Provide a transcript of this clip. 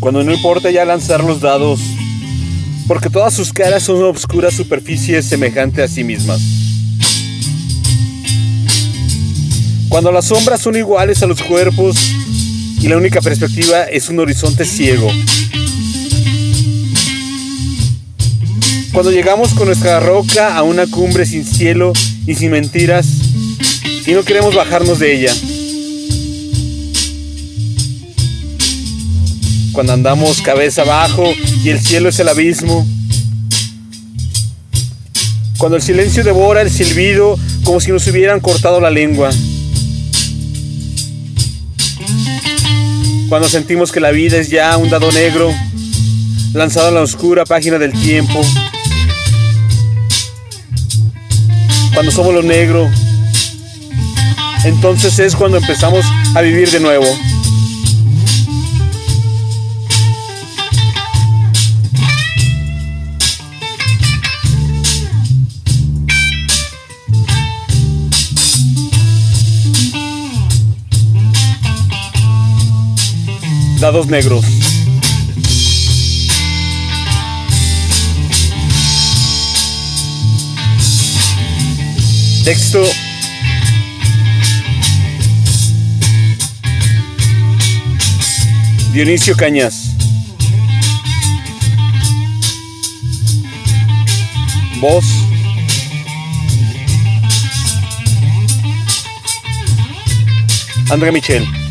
cuando no importa ya lanzar los dados, porque todas sus caras son obscuras superficies semejantes a sí mismas. Cuando las sombras son iguales a los cuerpos y la única perspectiva es un horizonte ciego. Cuando llegamos con nuestra roca a una cumbre sin cielo y sin mentiras y no queremos bajarnos de ella. Cuando andamos cabeza abajo y el cielo es el abismo. Cuando el silencio devora el silbido como si nos hubieran cortado la lengua. Cuando sentimos que la vida es ya un dado negro lanzado a la oscura página del tiempo. Cuando somos lo negro, entonces es cuando empezamos a vivir de nuevo. Dados negros. Texto Dionisio Cañas. Voz André Michel.